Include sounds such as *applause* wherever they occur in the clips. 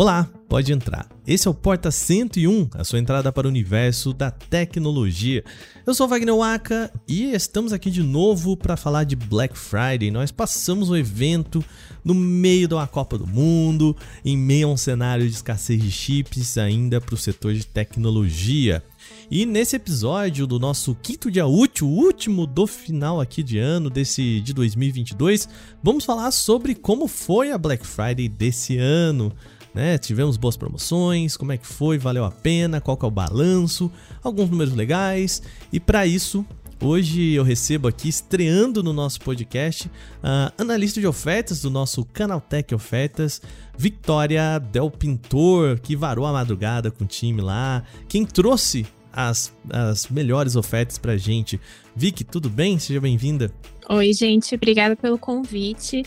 Olá, pode entrar. Esse é o Porta 101, a sua entrada para o universo da tecnologia. Eu sou Wagner Waka e estamos aqui de novo para falar de Black Friday. Nós passamos o evento no meio de uma Copa do Mundo, em meio a um cenário de escassez de chips ainda para o setor de tecnologia. E nesse episódio do nosso quinto dia útil, último do final aqui de ano desse de 2022, vamos falar sobre como foi a Black Friday desse ano né? Tivemos boas promoções, como é que foi, valeu a pena, qual que é o balanço, alguns números legais. E para isso, hoje eu recebo aqui, estreando no nosso podcast, a analista de ofertas do nosso Canaltech Ofertas, Victoria Del Pintor, que varou a madrugada com o time lá, quem trouxe as, as melhores ofertas pra gente. Vicky, tudo bem? Seja bem-vinda. Oi, gente, obrigada pelo convite.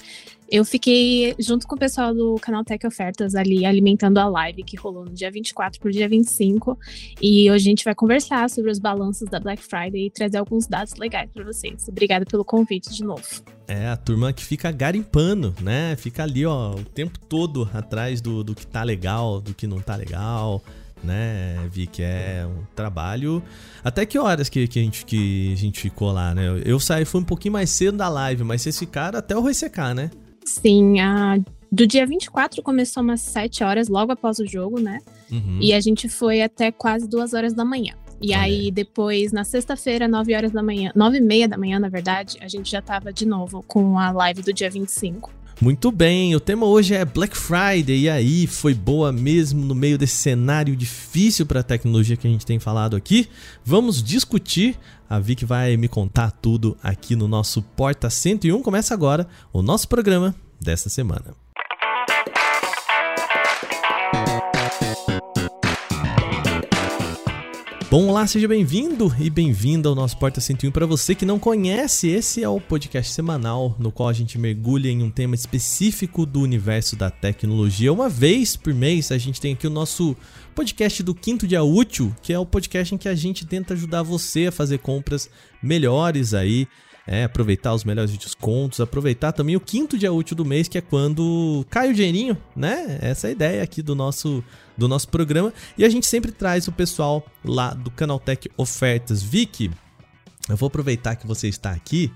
Eu fiquei junto com o pessoal do canal Tech Ofertas ali alimentando a live que rolou no dia 24 para o dia 25. E hoje a gente vai conversar sobre os balanços da Black Friday e trazer alguns dados legais para vocês. Obrigada pelo convite de novo. É, a turma que fica garimpando, né? Fica ali, ó, o tempo todo atrás do, do que tá legal, do que não tá legal né, Vi, que é um trabalho. Até que horas que, que, a, gente, que a gente ficou lá, né? Eu saí, foi um pouquinho mais cedo da live, mas vocês ficaram até o ressecar, né? Sim, a, do dia 24 começou umas 7 horas, logo após o jogo, né? Uhum. E a gente foi até quase 2 horas da manhã. E aí, depois, na sexta-feira, 9 horas da manhã, 9 e meia da manhã, na verdade, a gente já tava de novo com a live do dia 25. Muito bem, o tema hoje é Black Friday. E aí, foi boa mesmo no meio desse cenário difícil para a tecnologia que a gente tem falado aqui? Vamos discutir. A Vic vai me contar tudo aqui no nosso Porta 101. Começa agora o nosso programa desta semana. Bom, olá, seja bem-vindo e bem-vinda ao nosso Porta 101. Para você que não conhece, esse é o podcast semanal no qual a gente mergulha em um tema específico do universo da tecnologia. Uma vez por mês, a gente tem aqui o nosso podcast do Quinto Dia Útil, que é o podcast em que a gente tenta ajudar você a fazer compras melhores aí é, aproveitar os melhores descontos, aproveitar também o quinto dia útil do mês, que é quando cai o dinheirinho, né? Essa é a ideia aqui do nosso, do nosso programa. E a gente sempre traz o pessoal lá do Canaltech Ofertas. Vicky, eu vou aproveitar que você está aqui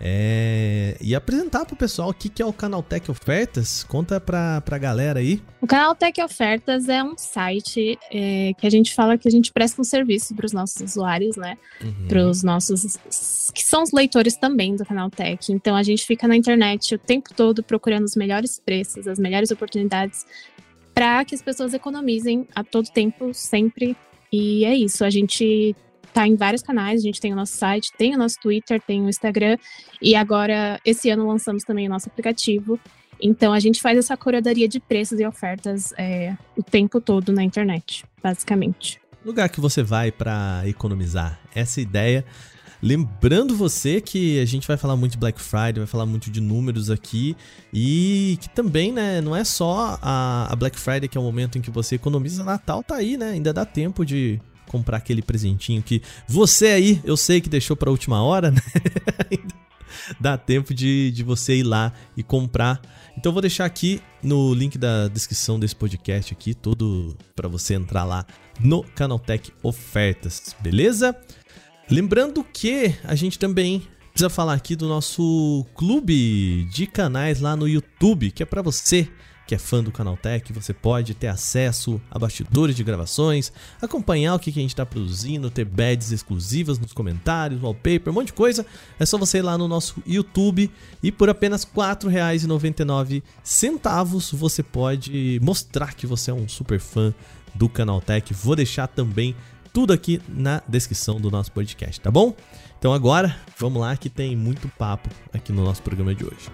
é, e apresentar para o pessoal o que, que é o Canaltech Ofertas. Conta para a galera aí. O Canaltech Ofertas é um site é, que a gente fala que a gente presta um serviço para os nossos usuários, né? Uhum. Para os nossos. que são os leitores também do Canaltech. Então a gente fica na internet o tempo todo procurando os melhores preços, as melhores oportunidades para que as pessoas economizem a todo tempo, sempre. E é isso. A gente tá em vários canais, a gente tem o nosso site, tem o nosso Twitter, tem o Instagram, e agora, esse ano, lançamos também o nosso aplicativo. Então, a gente faz essa curadoria de preços e ofertas é, o tempo todo na internet, basicamente. Lugar que você vai para economizar. Essa ideia. Lembrando você que a gente vai falar muito de Black Friday, vai falar muito de números aqui e que também, né, não é só a, a Black Friday que é o momento em que você economiza, Natal tá aí, né? Ainda dá tempo de comprar aquele presentinho que você aí, eu sei que deixou para última hora, né? *laughs* Dá tempo de, de você ir lá e comprar. Então vou deixar aqui no link da descrição desse podcast aqui, tudo para você entrar lá no Canaltech Ofertas, beleza? Lembrando que a gente também precisa falar aqui do nosso clube de canais lá no YouTube, que é para você que é fã do Canaltech, você pode ter acesso a bastidores de gravações, acompanhar o que a gente está produzindo, ter badges exclusivas nos comentários, wallpaper, um monte de coisa. É só você ir lá no nosso YouTube e por apenas R$ 4,99 você pode mostrar que você é um super fã do Canaltech. Vou deixar também tudo aqui na descrição do nosso podcast, tá bom? Então agora, vamos lá que tem muito papo aqui no nosso programa de hoje.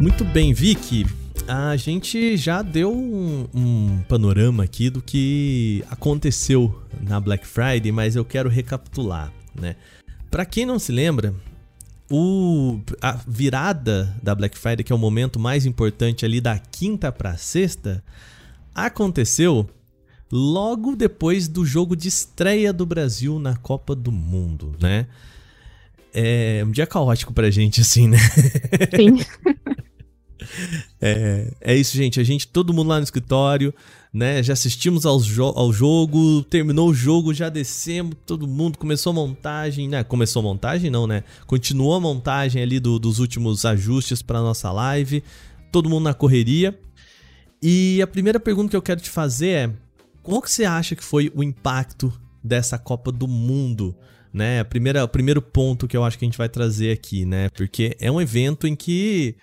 Muito bem, Vicky. A gente já deu um, um, panorama aqui do que aconteceu na Black Friday, mas eu quero recapitular, né? Para quem não se lembra, o, a virada da Black Friday, que é o momento mais importante ali da quinta para sexta, aconteceu logo depois do jogo de estreia do Brasil na Copa do Mundo, né? É um dia caótico pra gente, assim, né? Sim. *laughs* é, é isso, gente. A gente, todo mundo lá no escritório, né? Já assistimos ao, jo ao jogo, terminou o jogo, já descemos, todo mundo começou a montagem, né? Começou a montagem, não, né? Continuou a montagem ali do, dos últimos ajustes para nossa live, todo mundo na correria. E a primeira pergunta que eu quero te fazer é: qual que você acha que foi o impacto dessa Copa do Mundo? Né? Primeira, o primeiro ponto que eu acho que a gente vai trazer aqui, né? Porque é um evento em que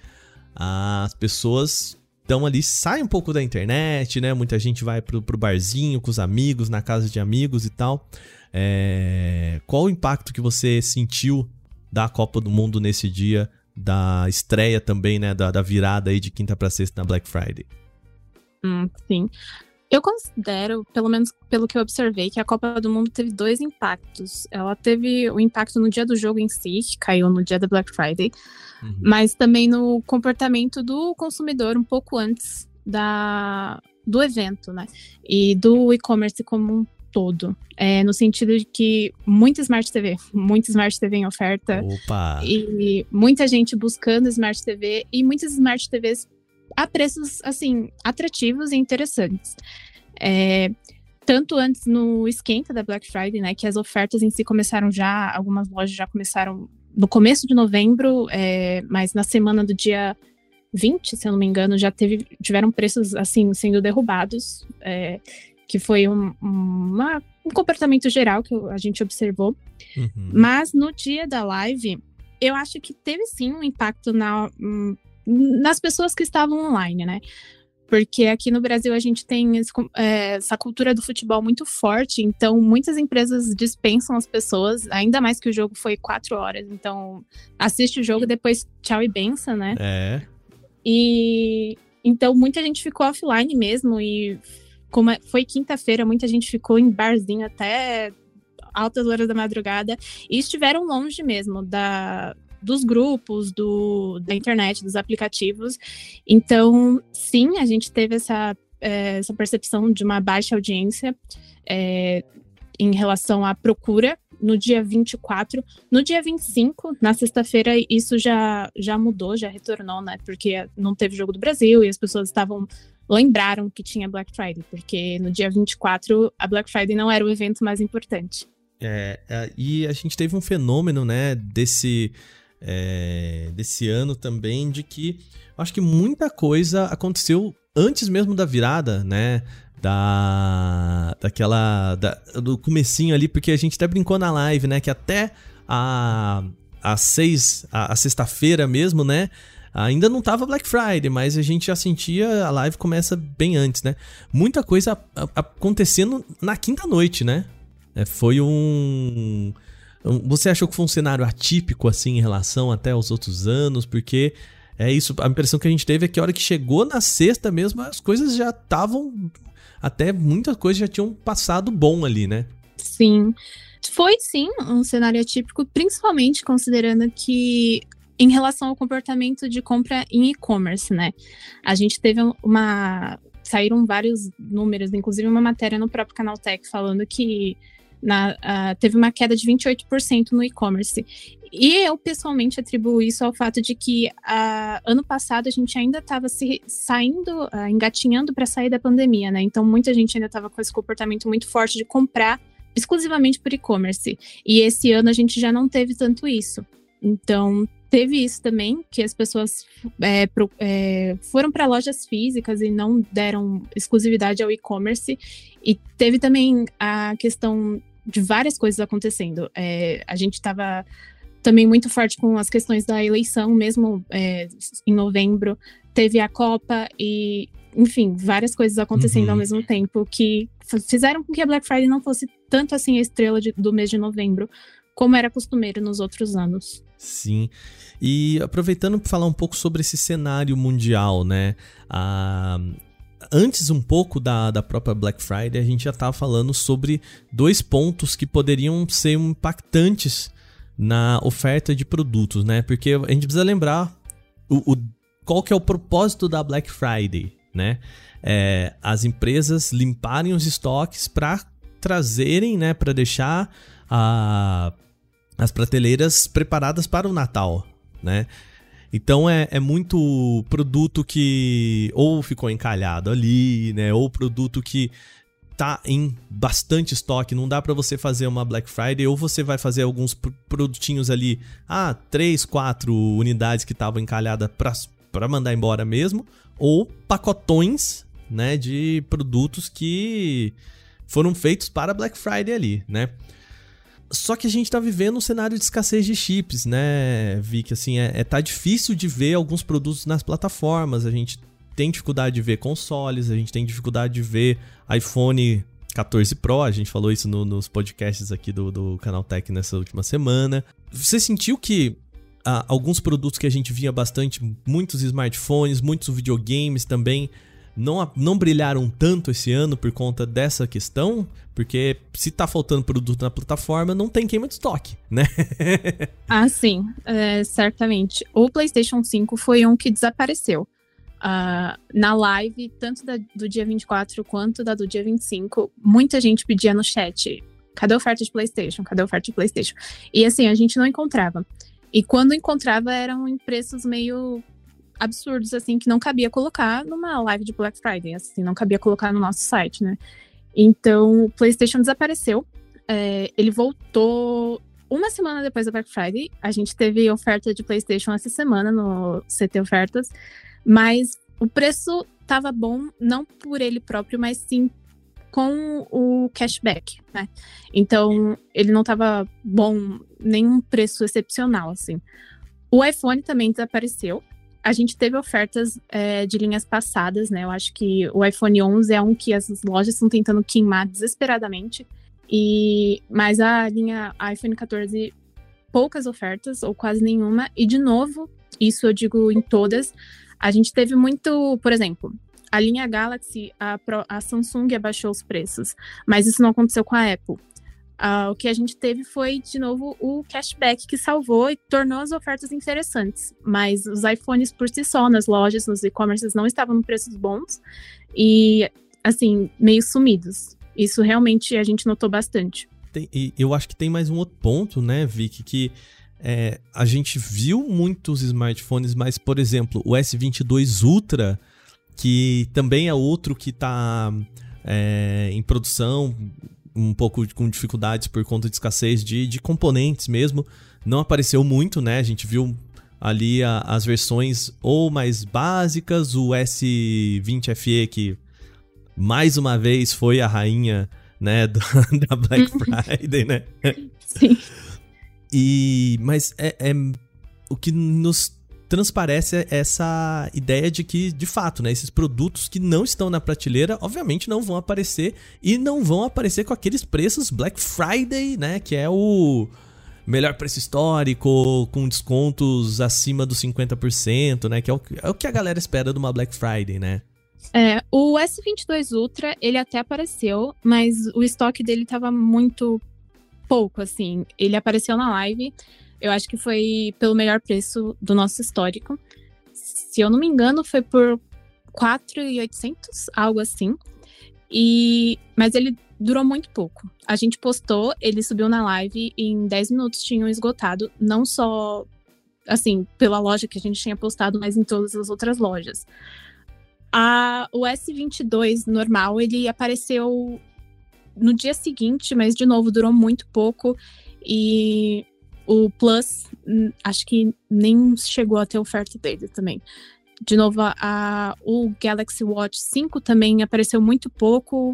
as pessoas estão ali, saem um pouco da internet, né? Muita gente vai pro, pro barzinho com os amigos, na casa de amigos e tal. É... Qual o impacto que você sentiu da Copa do Mundo nesse dia, da estreia também, né? Da, da virada aí de quinta para sexta na Black Friday? Hum, sim. Eu considero, pelo menos pelo que eu observei, que a Copa do Mundo teve dois impactos. Ela teve o impacto no dia do jogo em si, que caiu no dia da Black Friday, uhum. mas também no comportamento do consumidor um pouco antes da, do evento, né? E do e-commerce como um todo. É, no sentido de que muita Smart TV, muita Smart TV em oferta. Opa! E muita gente buscando Smart TV e muitas Smart TVs a preços, assim, atrativos e interessantes. É, tanto antes no esquenta da Black Friday, né, que as ofertas em si começaram já, algumas lojas já começaram no começo de novembro, é, mas na semana do dia 20, se eu não me engano, já teve, tiveram preços, assim, sendo derrubados, é, que foi um, uma, um comportamento geral que a gente observou. Uhum. Mas no dia da live, eu acho que teve sim um impacto na, nas pessoas que estavam online, né? Porque aqui no Brasil a gente tem esse, é, essa cultura do futebol muito forte, então muitas empresas dispensam as pessoas, ainda mais que o jogo foi quatro horas. Então, assiste o jogo, depois tchau e benção, né? É. E então muita gente ficou offline mesmo, e como é, foi quinta-feira, muita gente ficou em barzinho até altas horas da madrugada e estiveram longe mesmo da, dos grupos, do, da internet, dos aplicativos. Então, sim, a gente teve essa, é, essa percepção de uma baixa audiência é, em relação à procura no dia 24. No dia 25, na sexta-feira, isso já, já mudou, já retornou, né? Porque não teve jogo do Brasil e as pessoas estavam. Lembraram que tinha Black Friday, porque no dia 24 a Black Friday não era o evento mais importante. É, é e a gente teve um fenômeno, né, desse é, desse ano também, de que acho que muita coisa aconteceu antes mesmo da virada, né? Da. Daquela. Da, do comecinho ali, porque a gente até brincou na live, né? Que até a. a seis. A, a sexta-feira mesmo, né? Ainda não tava Black Friday, mas a gente já sentia. A live começa bem antes, né? Muita coisa acontecendo na quinta noite, né? É, foi um você achou que foi um cenário atípico, assim, em relação até aos outros anos? Porque é isso, a impressão que a gente teve é que a hora que chegou na sexta mesmo, as coisas já estavam. Até muitas coisas já tinham passado bom ali, né? Sim. Foi sim um cenário atípico, principalmente considerando que em relação ao comportamento de compra em e-commerce, né? A gente teve uma. Saíram vários números, inclusive uma matéria no próprio Canal Tech falando que na, uh, teve uma queda de 28% no e-commerce. E eu pessoalmente atribuo isso ao fato de que uh, ano passado a gente ainda estava se saindo, uh, engatinhando para sair da pandemia, né? Então muita gente ainda estava com esse comportamento muito forte de comprar exclusivamente por e-commerce. E esse ano a gente já não teve tanto isso. Então teve isso também, que as pessoas é, pro, é, foram para lojas físicas e não deram exclusividade ao e-commerce. E teve também a questão de várias coisas acontecendo. É, a gente estava também muito forte com as questões da eleição, mesmo é, em novembro. Teve a Copa e, enfim, várias coisas acontecendo uhum. ao mesmo tempo que fizeram com que a Black Friday não fosse tanto assim a estrela de, do mês de novembro, como era costumeiro nos outros anos. Sim. E aproveitando para falar um pouco sobre esse cenário mundial, né? A, antes um pouco da, da própria Black Friday, a gente já estava falando sobre dois pontos que poderiam ser impactantes na oferta de produtos, né? Porque a gente precisa lembrar o, o qual que é o propósito da Black Friday, né? É, as empresas limparem os estoques para trazerem, né, para deixar a, as prateleiras preparadas para o Natal, né? Então é, é muito produto que ou ficou encalhado ali, né? Ou produto que tá em bastante estoque, não dá para você fazer uma Black Friday ou você vai fazer alguns produtinhos ali, ah, três, quatro unidades que estavam encalhadas para mandar embora mesmo, ou pacotões, né, de produtos que foram feitos para Black Friday ali, né? Só que a gente tá vivendo um cenário de escassez de chips, né, Vic? Assim, é, é tá difícil de ver alguns produtos nas plataformas. A gente tem dificuldade de ver consoles, a gente tem dificuldade de ver iPhone 14 Pro, a gente falou isso no, nos podcasts aqui do, do Canal Tech nessa última semana. Você sentiu que ah, alguns produtos que a gente via bastante, muitos smartphones, muitos videogames também, não, não brilharam tanto esse ano por conta dessa questão? Porque se tá faltando produto na plataforma, não tem queima de estoque, né? *laughs* ah, sim, é, certamente. O PlayStation 5 foi um que desapareceu. Uh, na live, tanto da, do dia 24 quanto da do dia 25, muita gente pedia no chat: cadê a oferta de PlayStation? Cadê a oferta de PlayStation? E assim, a gente não encontrava. E quando encontrava, eram em preços meio absurdos, assim, que não cabia colocar numa live de Black Friday, assim, não cabia colocar no nosso site, né? Então, o PlayStation desapareceu. É, ele voltou uma semana depois da Black Friday. A gente teve oferta de PlayStation essa semana no CT Ofertas, mas o preço tava bom, não por ele próprio, mas sim com o cashback, né? Então, ele não tava bom, nenhum preço excepcional, assim. O iPhone também desapareceu. A gente teve ofertas é, de linhas passadas, né? Eu acho que o iPhone 11 é um que as lojas estão tentando queimar desesperadamente. E mas a linha iPhone 14 poucas ofertas ou quase nenhuma. E de novo, isso eu digo em todas, a gente teve muito, por exemplo, a linha Galaxy, a, a Samsung abaixou os preços, mas isso não aconteceu com a Apple. Uh, o que a gente teve foi, de novo, o cashback que salvou e tornou as ofertas interessantes. Mas os iPhones por si só, nas lojas, nos e-commerces, não estavam em preços bons e, assim, meio sumidos. Isso realmente a gente notou bastante. Tem, e eu acho que tem mais um outro ponto, né, Vicky, que é, a gente viu muitos smartphones, mas, por exemplo, o S22 Ultra, que também é outro que está é, em produção, um pouco com dificulddes por conta de escassez de, de componentes mesmo. Não apareceu muito, né? A gente viu ali a, as versões ou mais básicas, o S20 FE que mais uma vez foi a rainha, né, *laughs* do, da Black uhum. Friday, né? Sim. E mas é, é o que nos transparece essa ideia de que, de fato, né, esses produtos que não estão na prateleira, obviamente não vão aparecer e não vão aparecer com aqueles preços Black Friday, né, que é o melhor preço histórico, com descontos acima dos 50%, né, que é o, é o que a galera espera de uma Black Friday, né? É, o S22 Ultra, ele até apareceu, mas o estoque dele estava muito pouco, assim. Ele apareceu na live, eu acho que foi pelo melhor preço do nosso histórico. Se eu não me engano, foi por 4,800, algo assim. E mas ele durou muito pouco. A gente postou, ele subiu na live e em 10 minutos tinham esgotado, não só assim, pela loja que a gente tinha postado, mas em todas as outras lojas. A, o S22 normal, ele apareceu no dia seguinte, mas de novo durou muito pouco e o Plus, acho que nem chegou a ter oferta dele também. De novo, a, o Galaxy Watch 5 também apareceu muito pouco.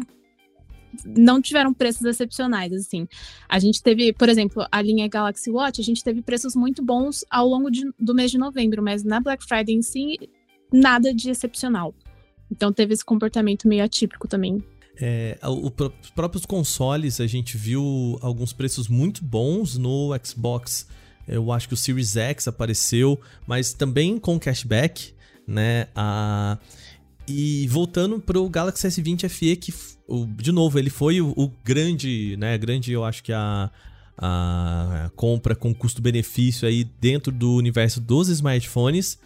Não tiveram preços excepcionais, assim. A gente teve, por exemplo, a linha Galaxy Watch, a gente teve preços muito bons ao longo de, do mês de novembro, mas na Black Friday em si, nada de excepcional. Então teve esse comportamento meio atípico também é, o, os próprios consoles, a gente viu alguns preços muito bons no Xbox. Eu acho que o Series X apareceu, mas também com cashback, né? A, e voltando para o Galaxy S20 FE, que, de novo, ele foi o, o grande, né? Grande, eu acho que a, a compra com custo-benefício aí dentro do universo dos smartphones.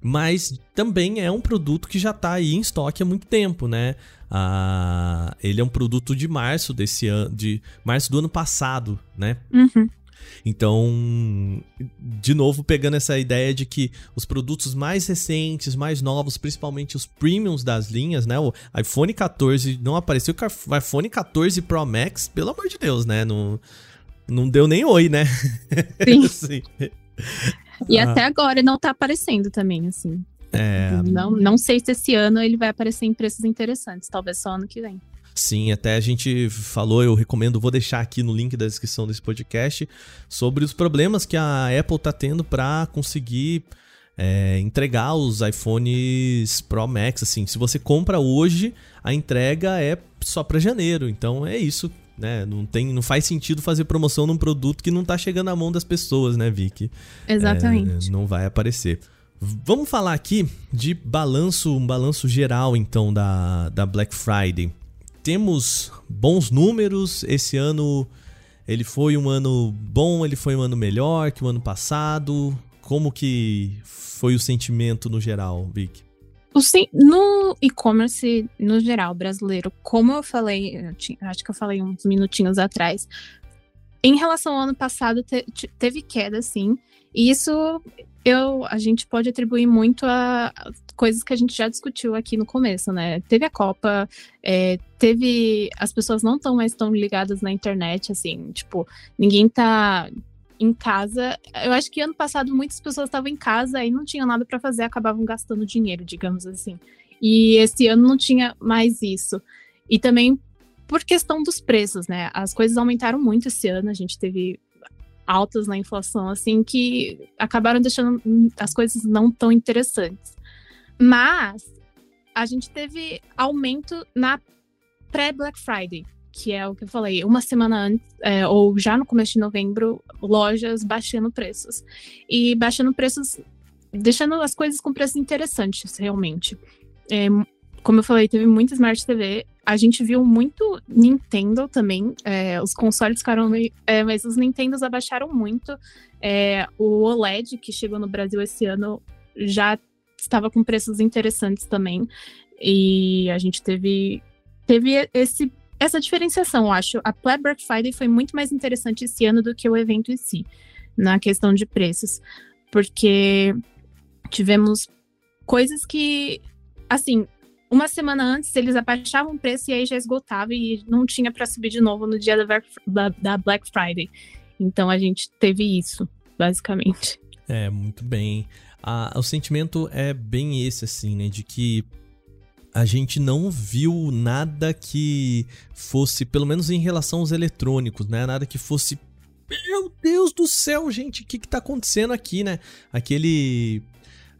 Mas também é um produto que já está aí em estoque há muito tempo, né? Ah, ele é um produto de março desse ano, de março do ano passado, né? Uhum. Então, de novo, pegando essa ideia de que os produtos mais recentes, mais novos, principalmente os premiums das linhas, né? O iPhone 14 não apareceu, o iPhone 14 Pro Max, pelo amor de Deus, né? Não, não deu nem oi, né? Sim. *laughs* Sim. E ah. até agora não tá aparecendo também, assim. É... Não, não sei se esse ano ele vai aparecer em preços interessantes, talvez só ano que vem. Sim, até a gente falou, eu recomendo, vou deixar aqui no link da descrição desse podcast, sobre os problemas que a Apple tá tendo para conseguir é, entregar os iPhones Pro Max. Assim, se você compra hoje, a entrega é só para janeiro. Então é isso, né? Não, tem, não faz sentido fazer promoção num produto que não tá chegando na mão das pessoas, né, Vicky? Exatamente. É, não vai aparecer. Vamos falar aqui de balanço, um balanço geral, então, da, da Black Friday temos bons números. Esse ano ele foi um ano bom, ele foi um ano melhor que o ano passado. Como que foi o sentimento no geral, Vic? No e-commerce, no geral, brasileiro, como eu falei, eu tinha, acho que eu falei uns minutinhos atrás, em relação ao ano passado, te, teve queda, sim. E isso eu, a gente pode atribuir muito a coisas que a gente já discutiu aqui no começo, né? Teve a Copa, é, teve. As pessoas não estão mais tão ligadas na internet, assim, tipo, ninguém tá em casa. Eu acho que ano passado muitas pessoas estavam em casa e não tinham nada para fazer, acabavam gastando dinheiro, digamos assim. E esse ano não tinha mais isso. E também por questão dos preços, né? As coisas aumentaram muito esse ano, a gente teve altas na inflação, assim, que acabaram deixando as coisas não tão interessantes. Mas a gente teve aumento na pré-Black Friday, que é o que eu falei, uma semana antes, é, ou já no começo de novembro, lojas baixando preços. E baixando preços, deixando as coisas com preços interessantes, realmente. É, como eu falei, teve muita Smart TV. A gente viu muito Nintendo também. É, os consoles ficaram. É, mas os Nintendos abaixaram muito. É, o OLED, que chegou no Brasil esse ano, já estava com preços interessantes também. E a gente teve, teve esse, essa diferenciação, eu acho. A Black Friday foi muito mais interessante esse ano do que o evento em si, na questão de preços. Porque tivemos coisas que, assim, uma semana antes eles abaixavam o preço e aí já esgotava e não tinha para subir de novo no dia da, Black Friday. Então a gente teve isso, basicamente. É, muito bem a, o sentimento é bem esse, assim, né? De que a gente não viu nada que fosse, pelo menos em relação aos eletrônicos, né? Nada que fosse. Meu Deus do céu, gente, o que, que tá acontecendo aqui, né? Aquele.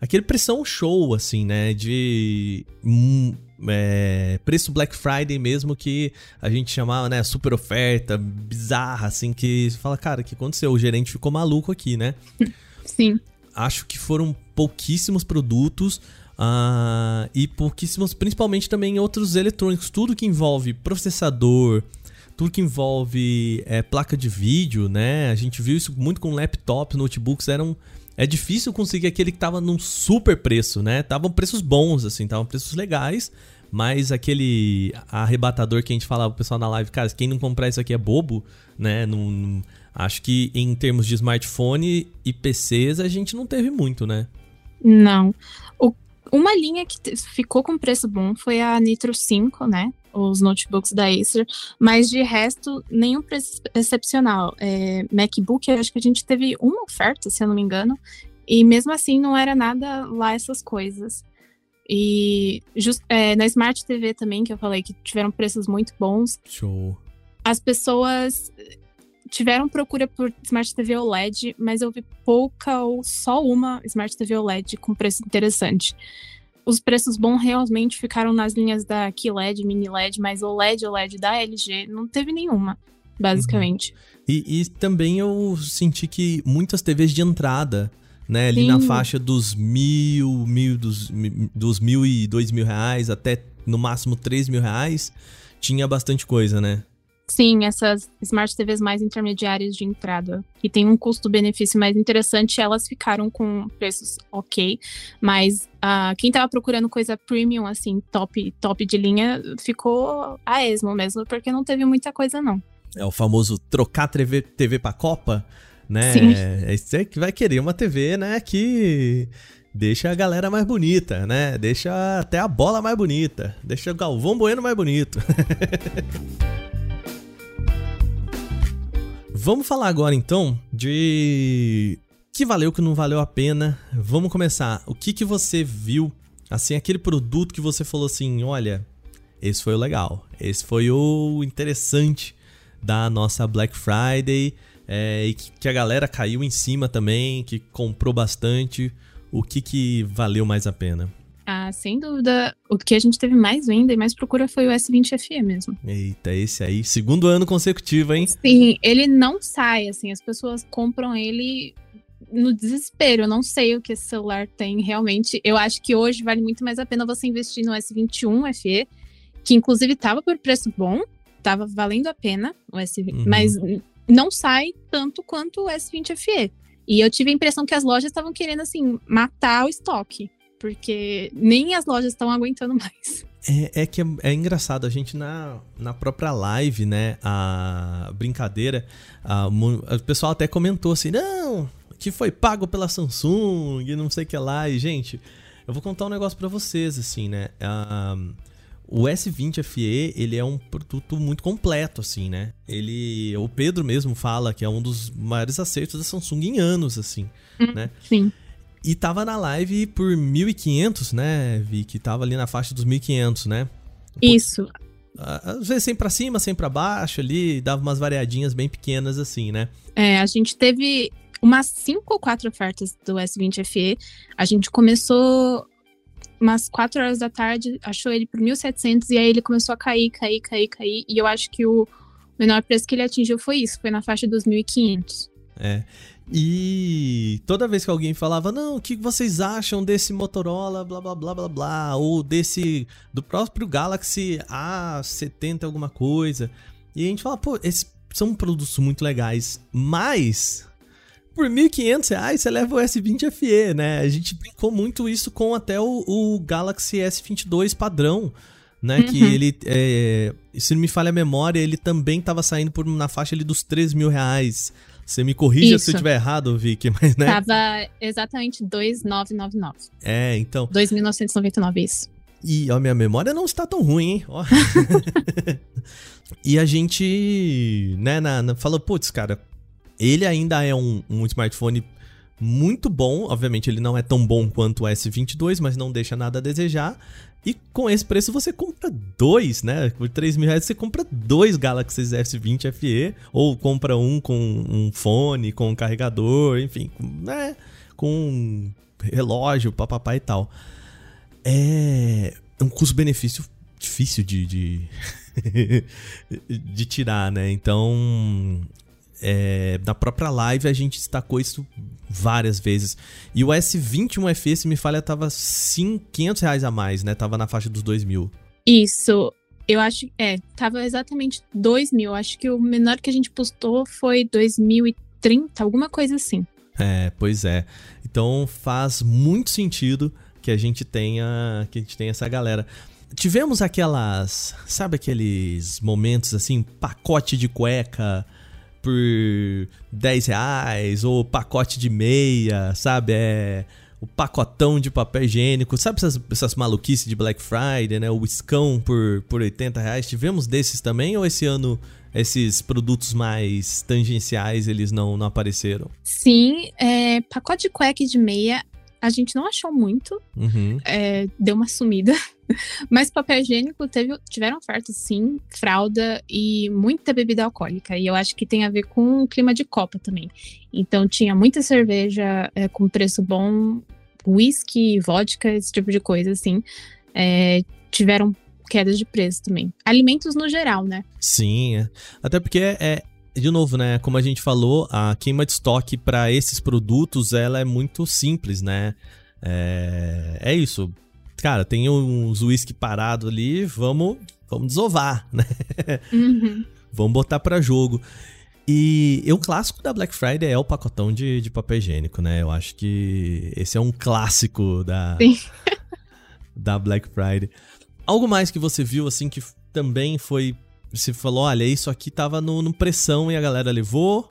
Aquele pressão show, assim, né? De. Hum, é, preço Black Friday mesmo que a gente chamava, né? Super oferta, bizarra, assim, que você fala, cara, o que aconteceu? O gerente ficou maluco aqui, né? *laughs* Sim acho que foram pouquíssimos produtos uh, e pouquíssimos, principalmente também outros eletrônicos. Tudo que envolve processador, tudo que envolve é, placa de vídeo, né? A gente viu isso muito com laptops, notebooks, eram é difícil conseguir aquele que tava num super preço, né? Tavam preços bons, assim, estavam preços legais, mas aquele arrebatador que a gente falava pro pessoal na live, cara, quem não comprar isso aqui é bobo, né? Não, não Acho que em termos de smartphone e PCs a gente não teve muito, né? Não. O, uma linha que ficou com preço bom foi a Nitro 5, né? Os notebooks da Acer, mas de resto, nenhum preço excepcional. É, MacBook, acho que a gente teve uma oferta, se eu não me engano, e mesmo assim não era nada lá essas coisas. E just, é, na Smart TV também, que eu falei que tiveram preços muito bons. Show. As pessoas tiveram procura por Smart TV OLED, mas eu vi pouca ou só uma Smart TV OLED com preço interessante. Os preços bons realmente ficaram nas linhas da QLED, Mini LED, mas OLED, OLED da LG não teve nenhuma, basicamente. Uhum. E, e, também eu senti que muitas TVs de entrada, né, ali Sim. na faixa dos mil, mil dos, dos mil e dois mil reais até no máximo três mil reais, tinha bastante coisa, né? Sim, essas Smart TVs mais intermediárias de entrada, que tem um custo-benefício mais interessante, elas ficaram com preços ok, mas uh, quem tava procurando coisa premium, assim, top, top de linha, ficou a esmo mesmo, porque não teve muita coisa não. É o famoso trocar TV, TV pra Copa, né? Sim. É, você que vai querer uma TV, né, que deixa a galera mais bonita, né? Deixa até a bola mais bonita, deixa o Galvão Bueno mais bonito. *laughs* Vamos falar agora então de que valeu, que não valeu a pena. Vamos começar. O que que você viu, assim, aquele produto que você falou assim, olha, esse foi o legal, esse foi o interessante da nossa Black Friday é, e que a galera caiu em cima também, que comprou bastante. O que que valeu mais a pena? Ah, sem dúvida, o que a gente teve mais venda e mais procura foi o S20FE mesmo. Eita, esse aí, segundo ano consecutivo, hein? Sim, ele não sai, assim, as pessoas compram ele no desespero. Eu não sei o que esse celular tem realmente. Eu acho que hoje vale muito mais a pena você investir no S21FE, que inclusive tava por preço bom, tava valendo a pena o S20, uhum. mas não sai tanto quanto o S20FE. E eu tive a impressão que as lojas estavam querendo, assim, matar o estoque porque nem as lojas estão aguentando mais. É, é que é, é, engraçado, a gente na, na própria live, né, a brincadeira, a, o pessoal até comentou assim, não, que foi pago pela Samsung e não sei o que lá, e gente, eu vou contar um negócio para vocês, assim, né, a, o S20 FE, ele é um produto muito completo, assim, né, ele, o Pedro mesmo fala que é um dos maiores acertos da Samsung em anos, assim, hum, né. Sim. E tava na live por 1.500, né, Vi? Que tava ali na faixa dos 1.500, né? Isso. Às vezes sempre pra cima, sempre pra baixo ali, dava umas variadinhas bem pequenas assim, né? É, a gente teve umas 5 ou 4 ofertas do S20 FE. A gente começou umas 4 horas da tarde, achou ele por 1.700 e aí ele começou a cair, cair, cair, cair. E eu acho que o menor preço que ele atingiu foi isso, foi na faixa dos 1.500. É. E toda vez que alguém falava, não, o que vocês acham desse Motorola, blá blá blá blá blá, ou desse do próprio Galaxy A70 alguma coisa, e a gente fala, pô, esses são produtos muito legais, mas por R$ 1.500 você leva o S20 FE, né? A gente brincou muito isso com até o, o Galaxy S22 padrão, né? Uhum. Que ele, é, se não me falha a memória, ele também estava saindo por na faixa ali dos 3 mil reais. Você me corrija Isso. se eu estiver errado, Vicky, *laughs* mas né? Tava exatamente 2,999. É, então. 2.999, isso. E a minha memória não está tão ruim, hein? Ó. *laughs* e a gente, né, na, na, falou, putz, cara, ele ainda é um, um smartphone muito bom. Obviamente, ele não é tão bom quanto o S22, mas não deixa nada a desejar. E com esse preço você compra dois, né? Por 3 mil reais você compra dois Galaxy S20 FE, ou compra um com um fone, com um carregador, enfim, né? Com um relógio, papapá e tal. É um custo-benefício difícil de, de, *laughs* de tirar, né? Então, é, na própria live a gente destacou isso várias vezes. E o S21FE, se me falha, tava 500 reais a mais, né? Tava na faixa dos 2 mil. Isso. Eu acho, é, tava exatamente 2 mil. Acho que o menor que a gente postou foi 2030, alguma coisa assim. É, pois é. Então faz muito sentido que a gente tenha, que a gente tenha essa galera. Tivemos aquelas, sabe aqueles momentos assim, pacote de cueca, por 10 reais, ou pacote de meia, sabe? É o pacotão de papel higiênico, sabe essas, essas maluquices de Black Friday, né? O escão por, por 80 reais. Tivemos desses também ou esse ano esses produtos mais tangenciais eles não, não apareceram? Sim, é, pacote de cueca de meia a gente não achou muito, uhum. é, deu uma sumida. *laughs* Mas papel higiênico teve, tiveram ofertas, sim, fralda e muita bebida alcoólica. E eu acho que tem a ver com o clima de Copa também. Então tinha muita cerveja é, com preço bom, whisky, vodka, esse tipo de coisa, assim. É, tiveram quedas de preço também. Alimentos no geral, né? Sim, é. até porque é, de novo, né? Como a gente falou, a queima de estoque para esses produtos ela é muito simples, né? É, é isso. Cara, tem uns whisky parado ali, vamos, vamos desovar, *laughs* né? Uhum. vamos botar para jogo. E, e o clássico da Black Friday é o pacotão de, de papel higiênico, né? Eu acho que esse é um clássico da, *laughs* da Black Friday. Algo mais que você viu, assim, que também foi. Você falou, olha, isso aqui tava no, no pressão e a galera levou?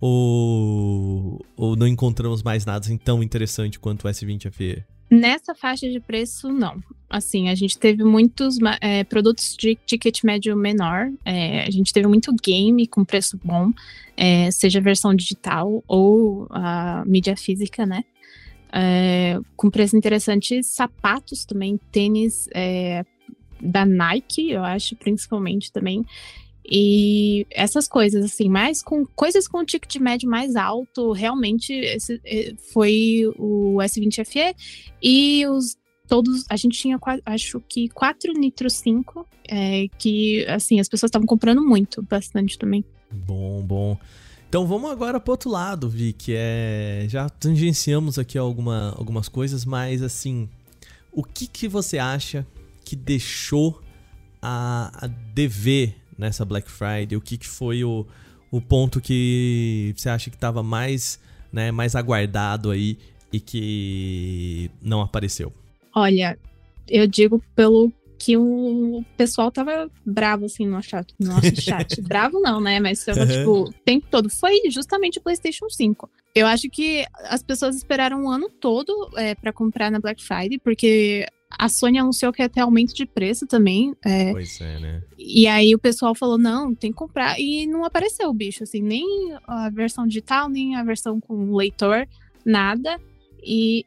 Ou, ou não encontramos mais nada assim tão interessante quanto o S20 FE? Nessa faixa de preço, não. Assim, a gente teve muitos é, produtos de ticket médio menor. É, a gente teve muito game com preço bom, é, seja versão digital ou a mídia física, né? É, com preço interessante, sapatos também, tênis é, da Nike, eu acho, principalmente também. E essas coisas, assim, mais com coisas com ticket médio mais alto, realmente esse, eh, foi o S20 FE e os todos, a gente tinha acho que quatro Nitro 5, é, que assim, as pessoas estavam comprando muito, bastante também. Bom, bom. Então vamos agora pro outro lado, Vi, que é. Já tangenciamos aqui alguma, algumas coisas, mas assim, o que, que você acha que deixou a, a dever nessa Black Friday? O que, que foi o, o ponto que você acha que estava mais, né, mais aguardado aí e que não apareceu? Olha, eu digo pelo que o pessoal tava bravo, assim, no chat. No nosso *laughs* chat. bravo não, né? Mas, uhum. tipo, o tempo todo. Foi justamente o PlayStation 5. Eu acho que as pessoas esperaram um ano todo é, para comprar na Black Friday, porque a Sony anunciou que ia ter aumento de preço também. É, pois é, né? E aí o pessoal falou, não, tem que comprar. E não apareceu o bicho, assim, nem a versão digital, nem a versão com leitor, nada. E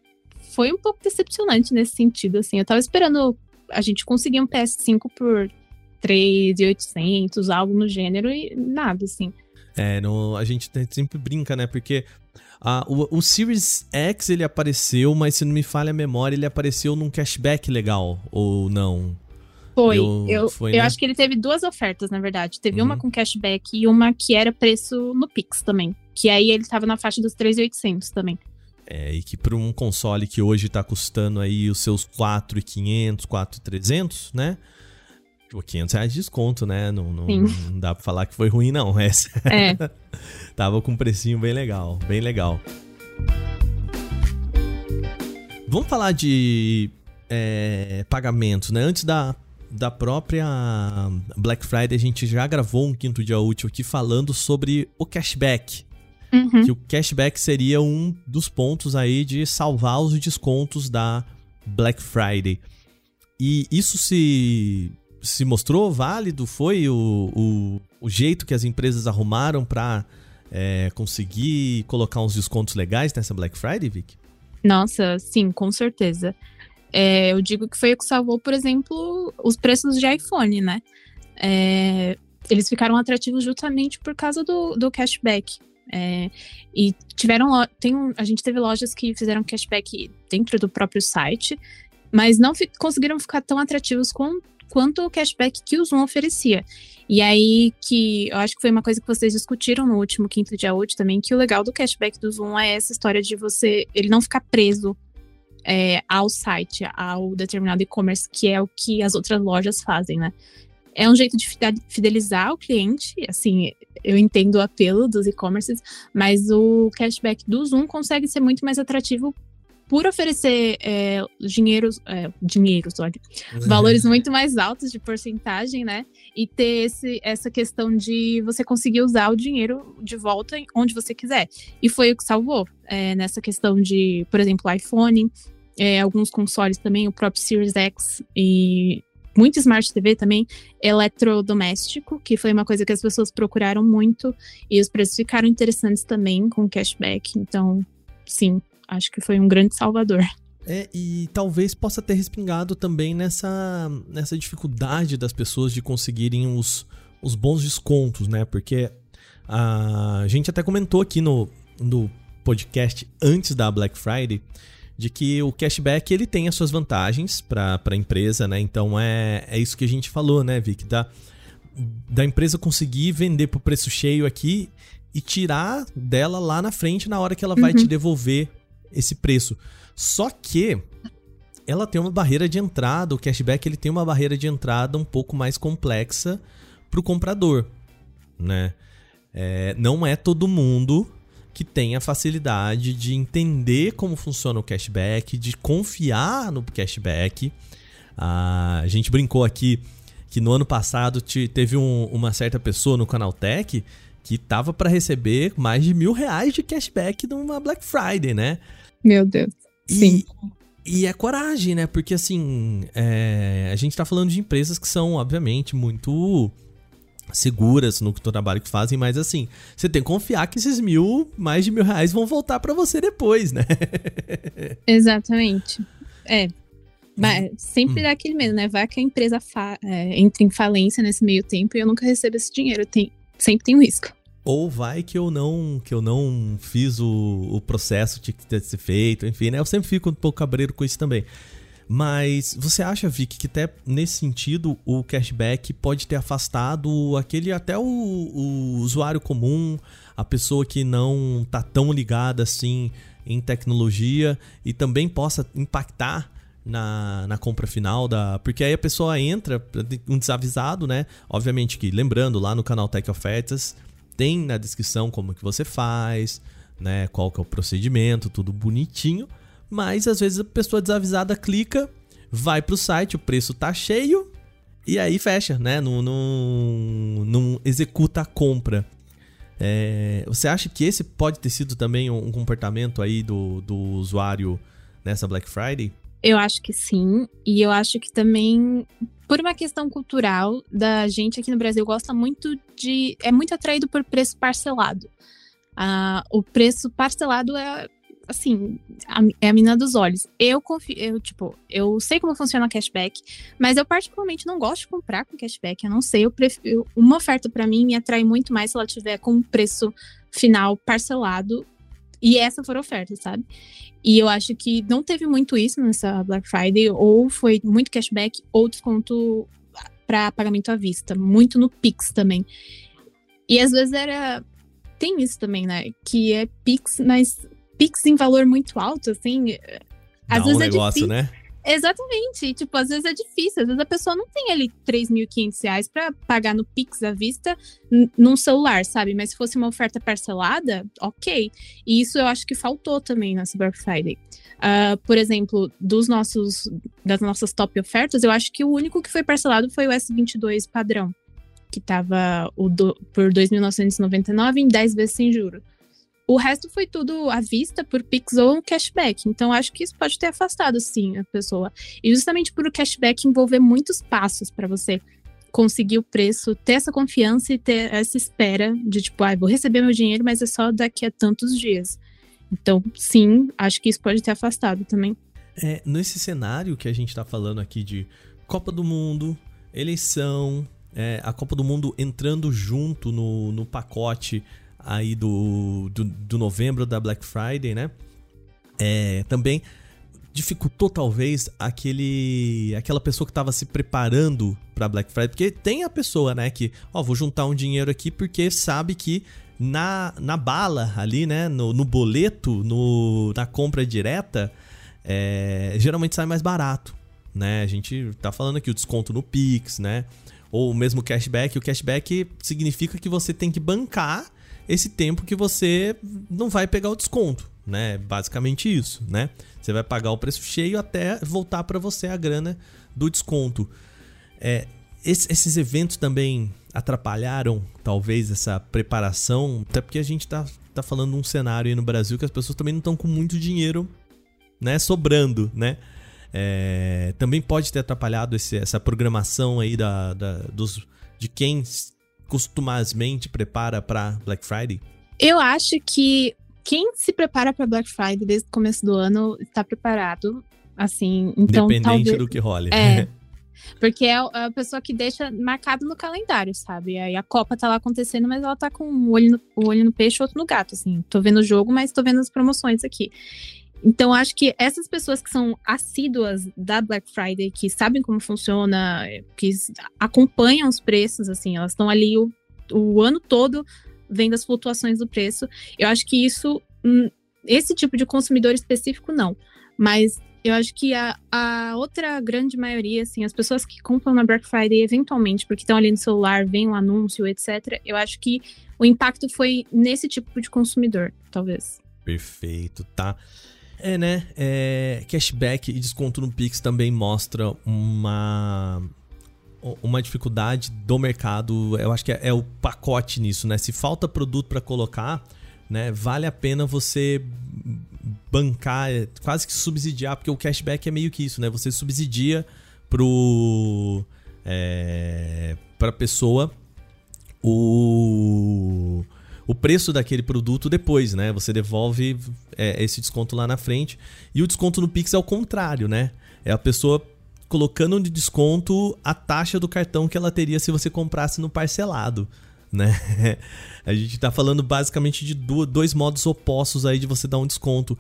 foi um pouco decepcionante nesse sentido, assim. Eu tava esperando a gente conseguir um PS5 por 3,800, algo no gênero, e nada, assim. É, no, a gente sempre brinca, né? Porque ah, o, o, Series X ele apareceu, mas se não me falha a memória, ele apareceu num cashback legal, ou não? Foi. Eu, eu, foi, eu né? acho que ele teve duas ofertas, na verdade. Teve uhum. uma com cashback e uma que era preço no Pix também. Que aí ele tava na faixa dos 3,800 também. É, e que para um console que hoje tá custando aí os seus 4,500, 4,300, né? 500 reais de desconto, né? Não, não, não, dá pra falar que foi ruim, não. Essa é. *laughs* Tava com um precinho bem legal, bem legal. Vamos falar de é, pagamentos, né? Antes da, da própria Black Friday, a gente já gravou um quinto dia útil aqui falando sobre o cashback. Uhum. Que o cashback seria um dos pontos aí de salvar os descontos da Black Friday. E isso se se mostrou válido? Foi o, o, o jeito que as empresas arrumaram para é, conseguir colocar uns descontos legais nessa Black Friday, Vic? Nossa, sim, com certeza. É, eu digo que foi o que salvou, por exemplo, os preços de iPhone, né? É, eles ficaram atrativos justamente por causa do, do cashback. É, e tiveram tem a gente teve lojas que fizeram cashback dentro do próprio site, mas não conseguiram ficar tão atrativos com, quanto o cashback que o Zoom oferecia. E aí que eu acho que foi uma coisa que vocês discutiram no último quinto dia útil também, que o legal do cashback do Zoom é essa história de você ele não ficar preso é, ao site, ao determinado e-commerce, que é o que as outras lojas fazem, né? É um jeito de fidelizar o cliente, assim, eu entendo o apelo dos e-commerces, mas o cashback do Zoom consegue ser muito mais atrativo por oferecer é, dinheiros, é, olha, valores muito mais altos de porcentagem, né? E ter esse, essa questão de você conseguir usar o dinheiro de volta onde você quiser. E foi o que salvou é, nessa questão de, por exemplo, iPhone, é, alguns consoles também, o próprio Series X e muito Smart TV também, eletrodoméstico, que foi uma coisa que as pessoas procuraram muito e os preços ficaram interessantes também com cashback. Então, sim, acho que foi um grande salvador. É, e talvez possa ter respingado também nessa, nessa dificuldade das pessoas de conseguirem os, os bons descontos, né? Porque a gente até comentou aqui no, no podcast antes da Black Friday de que o cashback ele tem as suas vantagens para a empresa, né? Então é, é isso que a gente falou, né, Vic? Da, da empresa conseguir vender por preço cheio aqui e tirar dela lá na frente na hora que ela vai uhum. te devolver esse preço. Só que ela tem uma barreira de entrada, o cashback ele tem uma barreira de entrada um pouco mais complexa para o comprador. né? É, não é todo mundo que tem a facilidade de entender como funciona o cashback, de confiar no cashback. A gente brincou aqui que no ano passado teve um, uma certa pessoa no Canaltech que tava para receber mais de mil reais de cashback numa Black Friday, né? Meu Deus. Sim. E, é coragem, né? Porque assim, é, a gente tá falando de empresas que são, obviamente, muito seguras no trabalho que fazem, mas assim, você tem que confiar que esses mil, mais de mil reais vão voltar para você depois, né? *laughs* Exatamente. É. Mas sempre hum. dá aquele medo, né? Vai que a empresa é, entre em falência nesse meio tempo e eu nunca recebo esse dinheiro. Tem, sempre tem um risco. Ou vai que eu não que eu não fiz o, o processo que tinha que ser feito, enfim, né? Eu sempre fico um pouco cabreiro com isso também. Mas você acha, Vic, que até nesse sentido o cashback pode ter afastado aquele até o, o usuário comum, a pessoa que não tá tão ligada assim em tecnologia e também possa impactar na, na compra final da. Porque aí a pessoa entra, um desavisado, né? Obviamente que, lembrando, lá no canal Tech Ofertas, tem na descrição como que você faz, né? Qual que é o procedimento, tudo bonitinho. Mas às vezes a pessoa desavisada clica, vai pro site, o preço tá cheio e aí fecha, né? Não, não, não executa a compra. É, você acha que esse pode ter sido também um comportamento aí do, do usuário nessa Black Friday? Eu acho que sim. E eu acho que também, por uma questão cultural, da gente aqui no Brasil gosta muito de. é muito atraído por preço parcelado. Ah, o preço parcelado é assim, a, é a mina dos olhos. Eu confio, eu, tipo, eu sei como funciona o cashback, mas eu particularmente não gosto de comprar com cashback. Eu não sei, eu prefiro. Uma oferta para mim me atrai muito mais se ela tiver com um preço final parcelado. E essa for a oferta, sabe? E eu acho que não teve muito isso nessa Black Friday, ou foi muito cashback, ou desconto para pagamento à vista, muito no Pix também. E às vezes era tem isso também, né? Que é Pix, mas Pix em valor muito alto, assim. Às Dá vezes um é negócio, difícil. né? Exatamente. Tipo, às vezes é difícil. Às vezes a pessoa não tem ali 3.500 reais pra pagar no Pix à vista num celular, sabe? Mas se fosse uma oferta parcelada, ok. E isso eu acho que faltou também na Black Friday. Uh, por exemplo, dos nossos, das nossas top ofertas, eu acho que o único que foi parcelado foi o S22 padrão, que tava o do, por 2.999 em 10 vezes sem juros. O resto foi tudo à vista por Pix ou cashback. Então, acho que isso pode ter afastado, sim, a pessoa. E justamente por o cashback envolver muitos passos para você conseguir o preço, ter essa confiança e ter essa espera de tipo, ah, vou receber meu dinheiro, mas é só daqui a tantos dias. Então, sim, acho que isso pode ter afastado também. É, nesse cenário que a gente tá falando aqui de Copa do Mundo, eleição, é, a Copa do Mundo entrando junto no, no pacote aí do, do, do novembro da Black Friday, né? É, também dificultou talvez aquele aquela pessoa que estava se preparando para Black Friday, porque tem a pessoa, né, que, ó, vou juntar um dinheiro aqui porque sabe que na, na bala ali, né, no, no boleto, no, na compra direta, é, geralmente sai mais barato, né? A gente tá falando aqui o desconto no Pix, né? Ou mesmo cashback. O cashback significa que você tem que bancar esse tempo que você não vai pegar o desconto, né? Basicamente isso, né? Você vai pagar o preço cheio até voltar para você a grana do desconto. É, esses eventos também atrapalharam, talvez, essa preparação, até porque a gente tá, tá falando um cenário aí no Brasil que as pessoas também não estão com muito dinheiro, né, sobrando, né? É, também pode ter atrapalhado esse, essa programação aí da, da, dos, de quem costumazmente prepara para Black Friday? Eu acho que quem se prepara para Black Friday desde o começo do ano está preparado, assim, então Independente talvez... do que role. É. *laughs* Porque é a pessoa que deixa marcado no calendário, sabe? Aí a Copa tá lá acontecendo, mas ela tá com um olho no, um olho no peixe e outro no gato, assim. Tô vendo o jogo, mas tô vendo as promoções aqui. Então, acho que essas pessoas que são assíduas da Black Friday, que sabem como funciona, que acompanham os preços, assim, elas estão ali o, o ano todo vendo as flutuações do preço. Eu acho que isso, hum, esse tipo de consumidor específico, não. Mas Eu acho que a, a outra grande maioria, assim, as pessoas que compram na Black Friday eventualmente, porque estão ali no celular, vem um anúncio, etc., eu acho que o impacto foi nesse tipo de consumidor, talvez. Perfeito, tá? É, né? É, cashback e desconto no Pix também mostra uma uma dificuldade do mercado. Eu acho que é, é o pacote nisso, né? Se falta produto para colocar, né? Vale a pena você bancar, é, quase que subsidiar, porque o cashback é meio que isso, né? Você subsidia pro é, para pessoa o o preço daquele produto depois, né? Você devolve é, esse desconto lá na frente. E o desconto no Pix é o contrário, né? É a pessoa colocando de desconto a taxa do cartão que ela teria se você comprasse no parcelado, né? *laughs* A gente tá falando basicamente de dois modos opostos aí de você dar um desconto.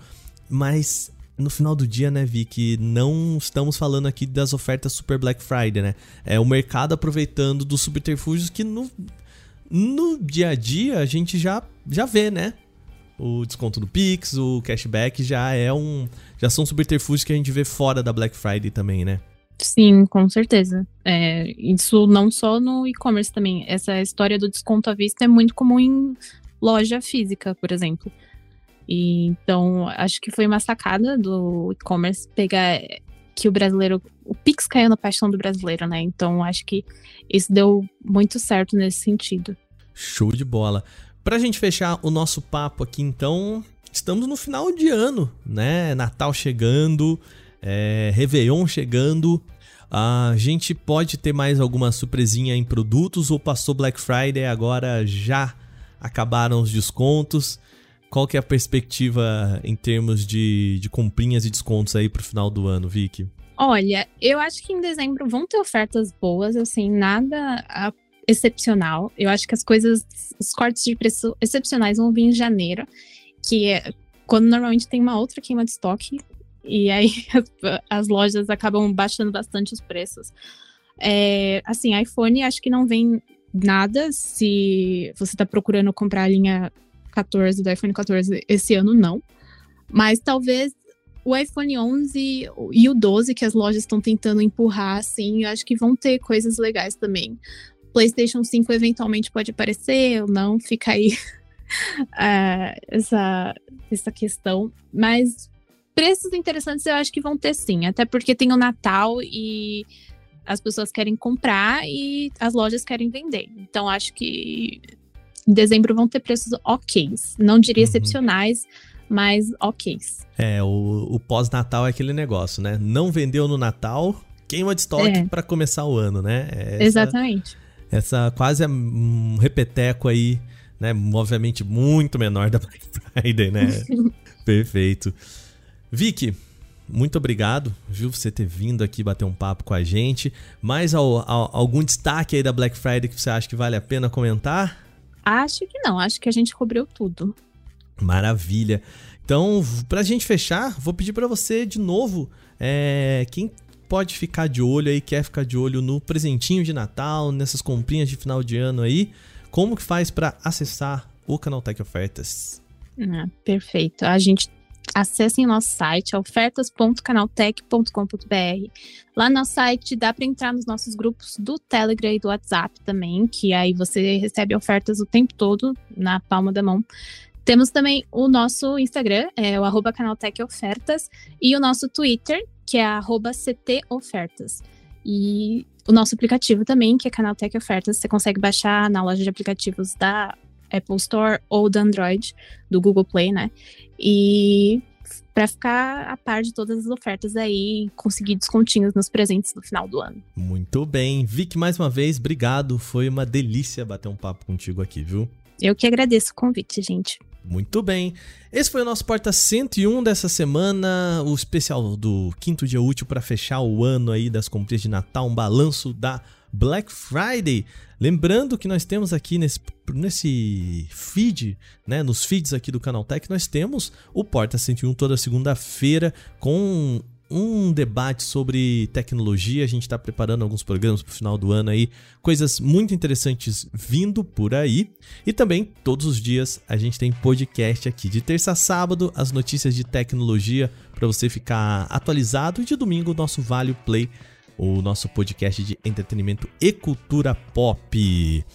Mas no final do dia, né, Vi, que não estamos falando aqui das ofertas Super Black Friday, né? É o mercado aproveitando dos subterfúgios que no, no dia a dia a gente já, já vê, né? O desconto do Pix, o cashback já é um. Já são subterfúgios que a gente vê fora da Black Friday também, né? Sim, com certeza. É, isso não só no e-commerce também. Essa história do desconto à vista é muito comum em loja física, por exemplo. E, então, acho que foi uma sacada do e-commerce pegar que o brasileiro. O Pix caiu na paixão do brasileiro, né? Então, acho que isso deu muito certo nesse sentido. Show de bola. Pra gente fechar o nosso papo aqui, então, estamos no final de ano, né? Natal chegando, é, Réveillon chegando. A gente pode ter mais alguma surpresinha em produtos ou passou Black Friday agora já acabaram os descontos? Qual que é a perspectiva em termos de, de comprinhas e descontos aí pro final do ano, Vicky? Olha, eu acho que em dezembro vão ter ofertas boas, assim, nada excepcional. Eu acho que as coisas, os cortes de preço excepcionais vão vir em janeiro, que é quando normalmente tem uma outra queima de estoque e aí *laughs* as lojas acabam baixando bastante os preços. É, assim, iPhone acho que não vem nada se você está procurando comprar a linha 14 do iPhone 14 esse ano, não. Mas talvez o iPhone 11 e o 12 que as lojas estão tentando empurrar, assim, eu acho que vão ter coisas legais também. PlayStation 5 eventualmente pode aparecer ou não, fica aí uh, *laughs* essa, essa questão. Mas preços interessantes eu acho que vão ter sim, até porque tem o Natal e as pessoas querem comprar e as lojas querem vender. Então acho que em dezembro vão ter preços ok. Não diria uhum. excepcionais, mas ok. É, o, o pós-Natal é aquele negócio, né? Não vendeu no Natal, queima de estoque é. para começar o ano, né? É essa, Exatamente. Essa quase um repeteco aí, né? Obviamente muito menor da Black Friday, né? *laughs* Perfeito. Vicky, muito obrigado, viu, você ter vindo aqui bater um papo com a gente. Mais ao, ao, algum destaque aí da Black Friday que você acha que vale a pena comentar? Acho que não, acho que a gente cobriu tudo. Maravilha. Então, pra gente fechar, vou pedir para você de novo, é, quem pode ficar de olho aí, quer ficar de olho no presentinho de Natal, nessas comprinhas de final de ano aí, como que faz para acessar o Canaltech Ofertas? Ah, perfeito. A gente acessem o nosso site, ofertas.canaltech.com.br. Lá no site dá para entrar nos nossos grupos do Telegram e do WhatsApp também, que aí você recebe ofertas o tempo todo na palma da mão. Temos também o nosso Instagram, é o arroba canaltechofertas, e o nosso Twitter, que é arroba ctofertas. E o nosso aplicativo também, que é Canaltech Ofertas, você consegue baixar na loja de aplicativos da Apple Store ou do Android, do Google Play, né? E para ficar a par de todas as ofertas aí, conseguir descontinhos nos presentes no final do ano. Muito bem. Vic, mais uma vez, obrigado. Foi uma delícia bater um papo contigo aqui, viu? Eu que agradeço o convite, gente. Muito bem. Esse foi o nosso Porta 101 dessa semana, o especial do quinto dia útil para fechar o ano aí das compras de Natal, um balanço da Black Friday. Lembrando que nós temos aqui nesse, nesse feed, né, nos feeds aqui do Canal Tech, nós temos o Porta 101 toda segunda-feira com um debate sobre tecnologia. A gente está preparando alguns programas para o final do ano aí, coisas muito interessantes vindo por aí. E também, todos os dias, a gente tem podcast aqui. De terça a sábado, as notícias de tecnologia para você ficar atualizado. E de domingo, o nosso Vale Play, o nosso podcast de entretenimento e cultura pop.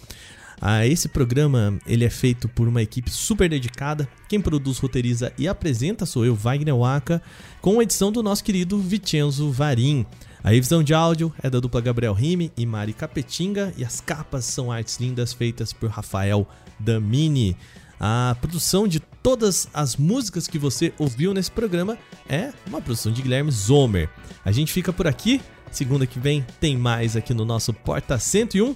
Ah, esse programa ele é feito por uma equipe super dedicada. Quem produz, roteiriza e apresenta sou eu, Wagner Waka, com a edição do nosso querido Vicenzo Varim. A revisão de áudio é da dupla Gabriel Rime e Mari Capetinga e as capas são artes lindas feitas por Rafael Damini. A produção de todas as músicas que você ouviu nesse programa é uma produção de Guilherme Zomer. A gente fica por aqui. Segunda que vem tem mais aqui no nosso Porta 101.